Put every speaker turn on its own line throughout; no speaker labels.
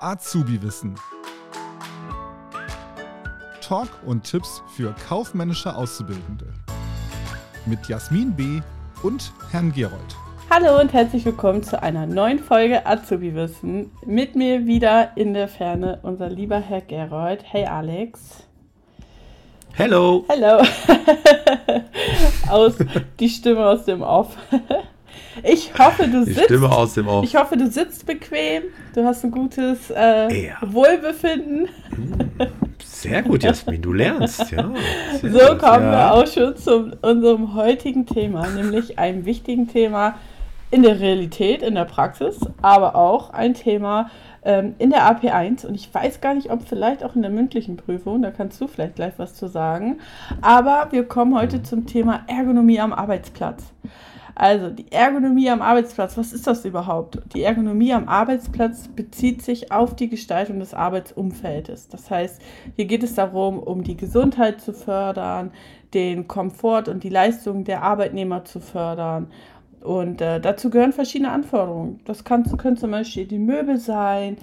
Azubi-Wissen. Talk und Tipps für kaufmännische Auszubildende. Mit Jasmin B. und Herrn Gerold.
Hallo und herzlich willkommen zu einer neuen Folge Azubi-Wissen. Mit mir wieder in der Ferne unser lieber Herr Gerold. Hey Alex.
Hello.
Hello. aus, die Stimme aus dem Off. Ich hoffe, du sitzt.
Stimme aus dem Off.
Ich hoffe, du sitzt bequem. Du hast ein gutes äh, ja. Wohlbefinden.
Hm, sehr gut, Jasmin, du lernst, ja.
so gut, kommen ja. wir auch schon zu unserem heutigen Thema, nämlich einem wichtigen Thema in der Realität, in der Praxis, aber auch ein Thema ähm, in der AP1. Und ich weiß gar nicht, ob vielleicht auch in der mündlichen Prüfung, da kannst du vielleicht gleich was zu sagen. Aber wir kommen heute zum Thema Ergonomie am Arbeitsplatz. Also die Ergonomie am Arbeitsplatz, was ist das überhaupt? Die Ergonomie am Arbeitsplatz bezieht sich auf die Gestaltung des Arbeitsumfeldes. Das heißt, hier geht es darum, um die Gesundheit zu fördern, den Komfort und die Leistung der Arbeitnehmer zu fördern. Und äh, dazu gehören verschiedene Anforderungen. Das kann, können zum Beispiel die Möbel sein,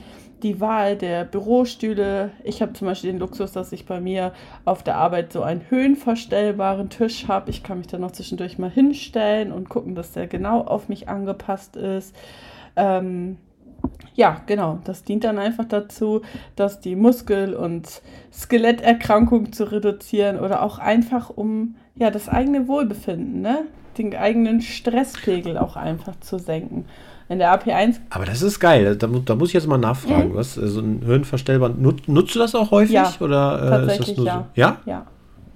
die Wahl der Bürostühle. Ich habe zum Beispiel den Luxus, dass ich bei mir auf der Arbeit so einen höhenverstellbaren Tisch habe. Ich kann mich da noch zwischendurch mal hinstellen und gucken, dass der genau auf mich angepasst ist. Ähm, ja, genau. Das dient dann einfach dazu, dass die Muskel- und Skeletterkrankungen zu reduzieren oder auch einfach um ja, das eigene Wohlbefinden, ne? den eigenen Stresspegel auch einfach zu senken. In der AP1.
Aber das ist geil. Da, da muss ich jetzt mal nachfragen. Mhm. Was, so ein Höhenverstellbar. Nut, nutzt du das auch häufig?
Ja,
oder,
äh, ist das nur
ja. So? Ja?
Ja.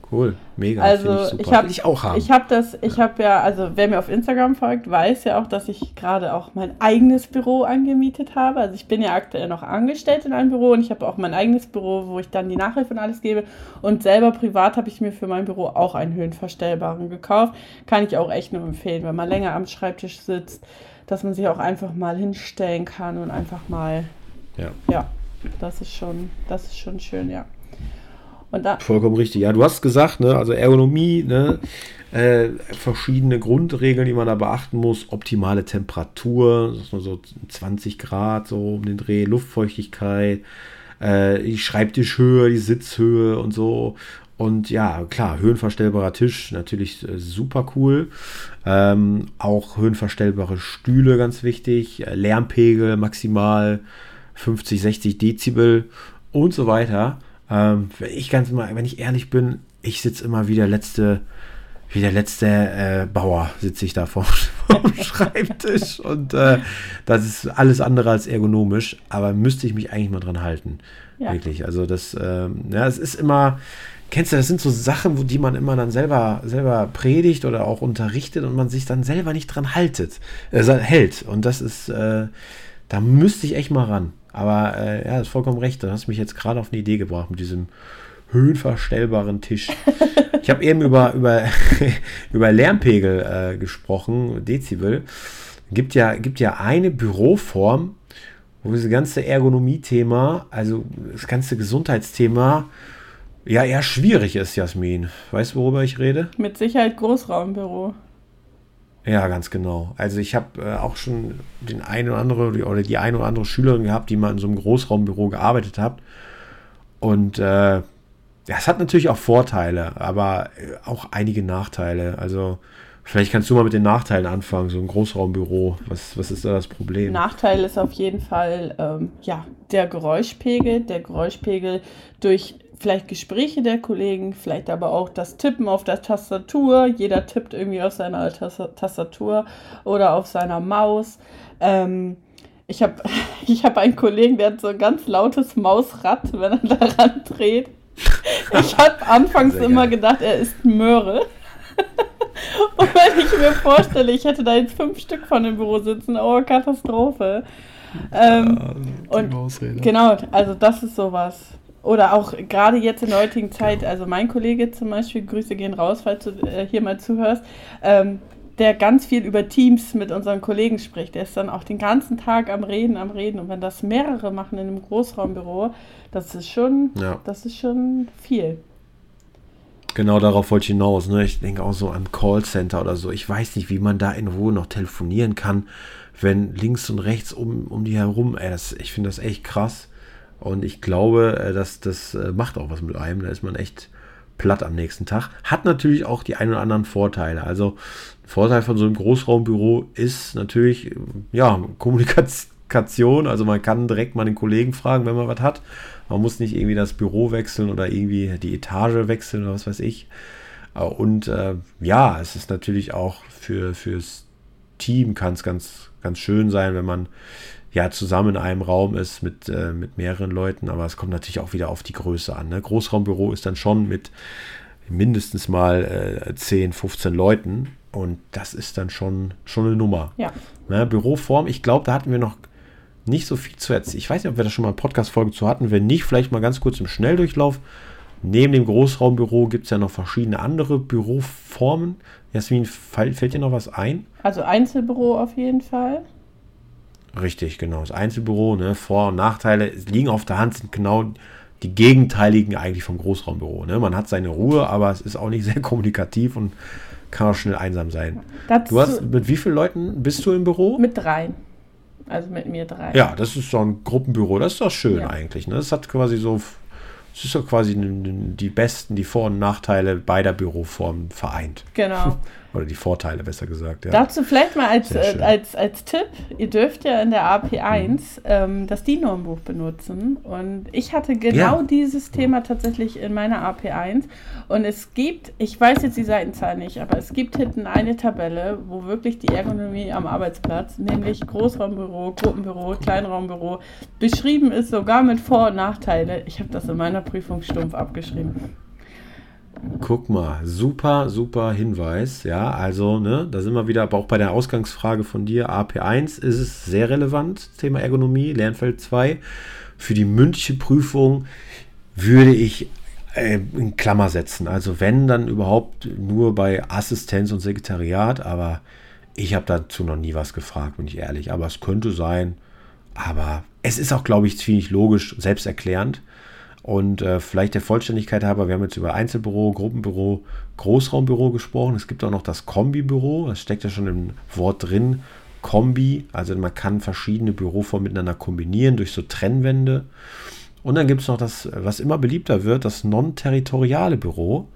Cool, mega.
Also ich, ich habe
ich auch haben.
Ich habe das, ich habe ja, also wer mir auf Instagram folgt, weiß ja auch, dass ich gerade auch mein eigenes Büro angemietet habe. Also ich bin ja aktuell noch angestellt in einem Büro und ich habe auch mein eigenes Büro, wo ich dann die Nachhilfe und alles gebe. Und selber privat habe ich mir für mein Büro auch einen höhenverstellbaren gekauft. Kann ich auch echt nur empfehlen, wenn man länger am Schreibtisch sitzt dass man sich auch einfach mal hinstellen kann und einfach mal.
Ja.
Ja, das ist schon, das ist schon schön, ja.
Und da, Vollkommen richtig. Ja, du hast gesagt, ne, also Ergonomie, ne, äh, verschiedene Grundregeln, die man da beachten muss. Optimale Temperatur, so 20 Grad, so um den Dreh, Luftfeuchtigkeit, äh, die Schreibtischhöhe, die Sitzhöhe und so. Und ja, klar, höhenverstellbarer Tisch, natürlich äh, super cool. Ähm, auch höhenverstellbare Stühle, ganz wichtig. Äh, Lärmpegel maximal 50, 60 Dezibel und so weiter. Ähm, wenn ich ganz mal, wenn ich ehrlich bin, ich sitze immer wie der letzte, wie der letzte äh, Bauer sitze ich da vor, vom Schreibtisch und äh, das ist alles andere als ergonomisch, aber müsste ich mich eigentlich mal dran halten. Ja. Wirklich. Also das, ähm, ja, es ist immer, kennst du, das sind so Sachen, wo die man immer dann selber, selber predigt oder auch unterrichtet und man sich dann selber nicht dran haltet, äh, hält. Und das ist, äh, da müsste ich echt mal ran. Aber äh, ja, ist vollkommen recht. Du hast mich jetzt gerade auf eine Idee gebracht mit diesem höhenverstellbaren Tisch. Ich habe eben über, über, über Lärmpegel äh, gesprochen, Dezibel. Gibt ja, gibt ja eine Büroform, wo das ganze Ergonomie-Thema, also das ganze Gesundheitsthema, ja eher schwierig ist, Jasmin. Weißt du, worüber ich rede?
Mit Sicherheit Großraumbüro.
Ja, ganz genau. Also ich habe äh, auch schon den einen oder andere oder die eine oder andere Schülerin gehabt, die mal in so einem Großraumbüro gearbeitet hat. Und äh, ja, es hat natürlich auch Vorteile, aber äh, auch einige Nachteile. Also vielleicht kannst du mal mit den Nachteilen anfangen, so ein Großraumbüro. Was, was ist da das Problem?
Nachteil ist auf jeden Fall ähm, ja, der Geräuschpegel. Der Geräuschpegel durch vielleicht Gespräche der Kollegen, vielleicht aber auch das Tippen auf der Tastatur. Jeder tippt irgendwie auf seiner Tastatur oder auf seiner Maus. Ähm, ich habe ich hab einen Kollegen, der hat so ein ganz lautes Mausrad, wenn er daran dreht. Ich habe anfangs immer gedacht, er ist Möhre. Und wenn ich mir vorstelle, ich hätte da jetzt fünf Stück von im Büro sitzen, oh, Katastrophe. Ähm, ja, und genau, also das ist sowas. Oder auch gerade jetzt in der heutigen Zeit, also mein Kollege zum Beispiel, Grüße gehen raus, falls du äh, hier mal zuhörst, ähm, der ganz viel über Teams mit unseren Kollegen spricht. Der ist dann auch den ganzen Tag am Reden, am Reden. Und wenn das mehrere machen in einem Großraumbüro, das ist schon, ja. das ist schon viel.
Genau darauf wollte ich hinaus. Ne? Ich denke auch so an Callcenter oder so. Ich weiß nicht, wie man da in Ruhe noch telefonieren kann, wenn links und rechts um, um die herum, das, ich finde das echt krass. Und ich glaube, äh, dass das äh, macht auch was mit einem. Da ist man echt platt am nächsten Tag. Hat natürlich auch die ein oder anderen Vorteile. Also Vorteil von so einem Großraumbüro ist natürlich, ja, Kommunikation. Also man kann direkt mal den Kollegen fragen, wenn man was hat. Man muss nicht irgendwie das Büro wechseln oder irgendwie die Etage wechseln oder was weiß ich. Und äh, ja, es ist natürlich auch für, fürs Team kann es ganz, ganz schön sein, wenn man ja zusammen in einem Raum ist mit, äh, mit mehreren Leuten, aber es kommt natürlich auch wieder auf die Größe an. Ne? Großraumbüro ist dann schon mit mindestens mal äh, 10, 15 Leuten und das ist dann schon, schon eine Nummer.
Ja.
Ne? Büroform, ich glaube, da hatten wir noch nicht so viel zu erzählen. Ich weiß nicht, ob wir da schon mal eine Podcast-Folge zu hatten. Wenn nicht, vielleicht mal ganz kurz im Schnelldurchlauf. Neben dem Großraumbüro gibt es ja noch verschiedene andere Büroformen. Jasmin, fällt dir noch was ein?
Also Einzelbüro auf jeden Fall.
Richtig, genau. Das Einzelbüro, ne, Vor- und Nachteile liegen auf der Hand, sind genau die gegenteiligen eigentlich vom Großraumbüro. Ne? Man hat seine Ruhe, aber es ist auch nicht sehr kommunikativ und kann auch schnell einsam sein.
Dazu
du hast, mit wie vielen Leuten bist du im Büro?
Mit drei. Also mit mir drei.
Ja, das ist so ein Gruppenbüro. Das ist doch schön ja. eigentlich. Ne? Das hat quasi so es ist doch quasi die besten, die Vor- und Nachteile beider Büroformen vereint.
Genau.
Oder die Vorteile, besser gesagt. Ja.
Dazu vielleicht mal als, äh, als, als Tipp, ihr dürft ja in der AP1 mhm. ähm, das DIN-Normbuch benutzen. Und ich hatte genau ja. dieses Thema tatsächlich in meiner AP1. Und es gibt, ich weiß jetzt die Seitenzahl nicht, aber es gibt hinten eine Tabelle, wo wirklich die Ergonomie am Arbeitsplatz, nämlich Großraumbüro, Gruppenbüro, Kleinraumbüro, beschrieben ist, sogar mit Vor- und Nachteile. Ich habe das in meiner Prüfung stumpf abgeschrieben.
Guck mal, super, super Hinweis. Ja, also, ne, da sind wir wieder, aber auch bei der Ausgangsfrage von dir, AP1 ist es sehr relevant, Thema Ergonomie, Lernfeld 2. Für die mündliche Prüfung würde ich äh, in Klammer setzen. Also, wenn, dann überhaupt nur bei Assistenz und Sekretariat, aber ich habe dazu noch nie was gefragt, bin ich ehrlich. Aber es könnte sein, aber es ist auch, glaube ich, ziemlich logisch, selbsterklärend. Und äh, vielleicht der Vollständigkeit halber, wir haben jetzt über Einzelbüro, Gruppenbüro, Großraumbüro gesprochen. Es gibt auch noch das Kombibüro, das steckt ja schon im Wort drin. Kombi, also man kann verschiedene Büroformen miteinander kombinieren durch so Trennwände. Und dann gibt es noch das, was immer beliebter wird, das non-territoriale Büro.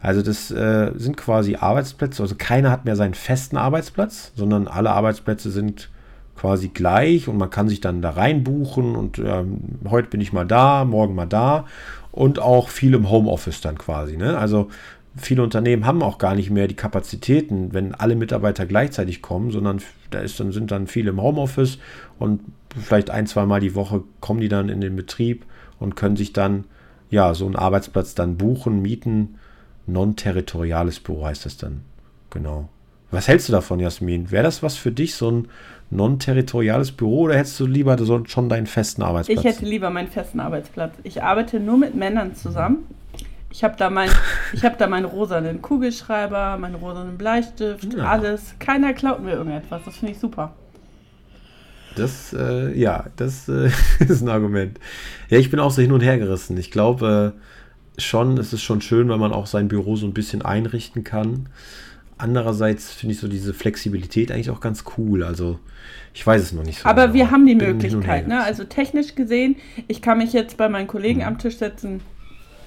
Also das äh, sind quasi Arbeitsplätze, also keiner hat mehr seinen festen Arbeitsplatz, sondern alle Arbeitsplätze sind quasi gleich und man kann sich dann da reinbuchen und ähm, heute bin ich mal da, morgen mal da und auch viel im Homeoffice dann quasi. Ne? Also viele Unternehmen haben auch gar nicht mehr die Kapazitäten, wenn alle Mitarbeiter gleichzeitig kommen, sondern da ist dann, sind dann viele im Homeoffice und vielleicht ein, zwei Mal die Woche kommen die dann in den Betrieb und können sich dann ja so einen Arbeitsplatz dann buchen, mieten. Non-territoriales Büro heißt das dann. Genau. Was hältst du davon, Jasmin? Wäre das was für dich, so ein non-territoriales Büro oder hättest du lieber schon deinen festen Arbeitsplatz?
Ich hätte lieber meinen festen Arbeitsplatz. Ich arbeite nur mit Männern zusammen. Ich habe da, mein, hab da meinen rosanen Kugelschreiber, meinen rosanen Bleistift, ja. alles. Keiner klaut mir irgendetwas. Das finde ich super.
Das, äh, ja, das äh, ist ein Argument. Ja, ich bin auch so hin und her gerissen. Ich glaube äh, schon, es ist schon schön, wenn man auch sein Büro so ein bisschen einrichten kann. Andererseits finde ich so diese Flexibilität eigentlich auch ganz cool. Also ich weiß es noch nicht so.
Aber genau. wir haben die Möglichkeit. Ne? Also technisch gesehen, ich kann mich jetzt bei meinen Kollegen mhm. am Tisch setzen.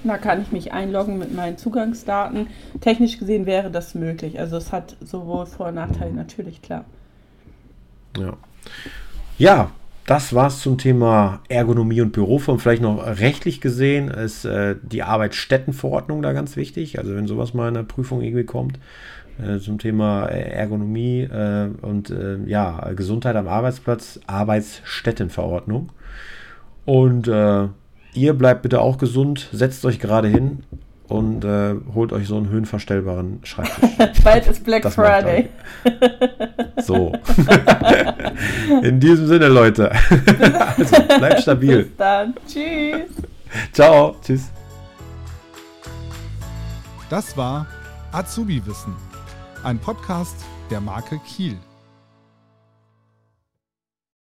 Da kann ich mich einloggen mit meinen Zugangsdaten. Technisch gesehen wäre das möglich. Also es hat sowohl Vor- und Nachteile, natürlich, klar.
Ja. Ja, das war's zum Thema Ergonomie und Büroform. Vielleicht noch rechtlich gesehen ist äh, die Arbeitsstättenverordnung da ganz wichtig. Also wenn sowas mal in der Prüfung irgendwie kommt, äh, zum Thema Ergonomie äh, und äh, ja, Gesundheit am Arbeitsplatz, Arbeitsstättenverordnung. Und äh, ihr bleibt bitte auch gesund, setzt euch gerade hin und äh, holt euch so einen höhenverstellbaren Schreibtisch.
Bald ist Black das Friday.
So. In diesem Sinne, Leute. also, bleibt stabil.
Bis dann. Tschüss.
Ciao. Tschüss.
Das war Azubi Wissen ein Podcast der Marke Kiel.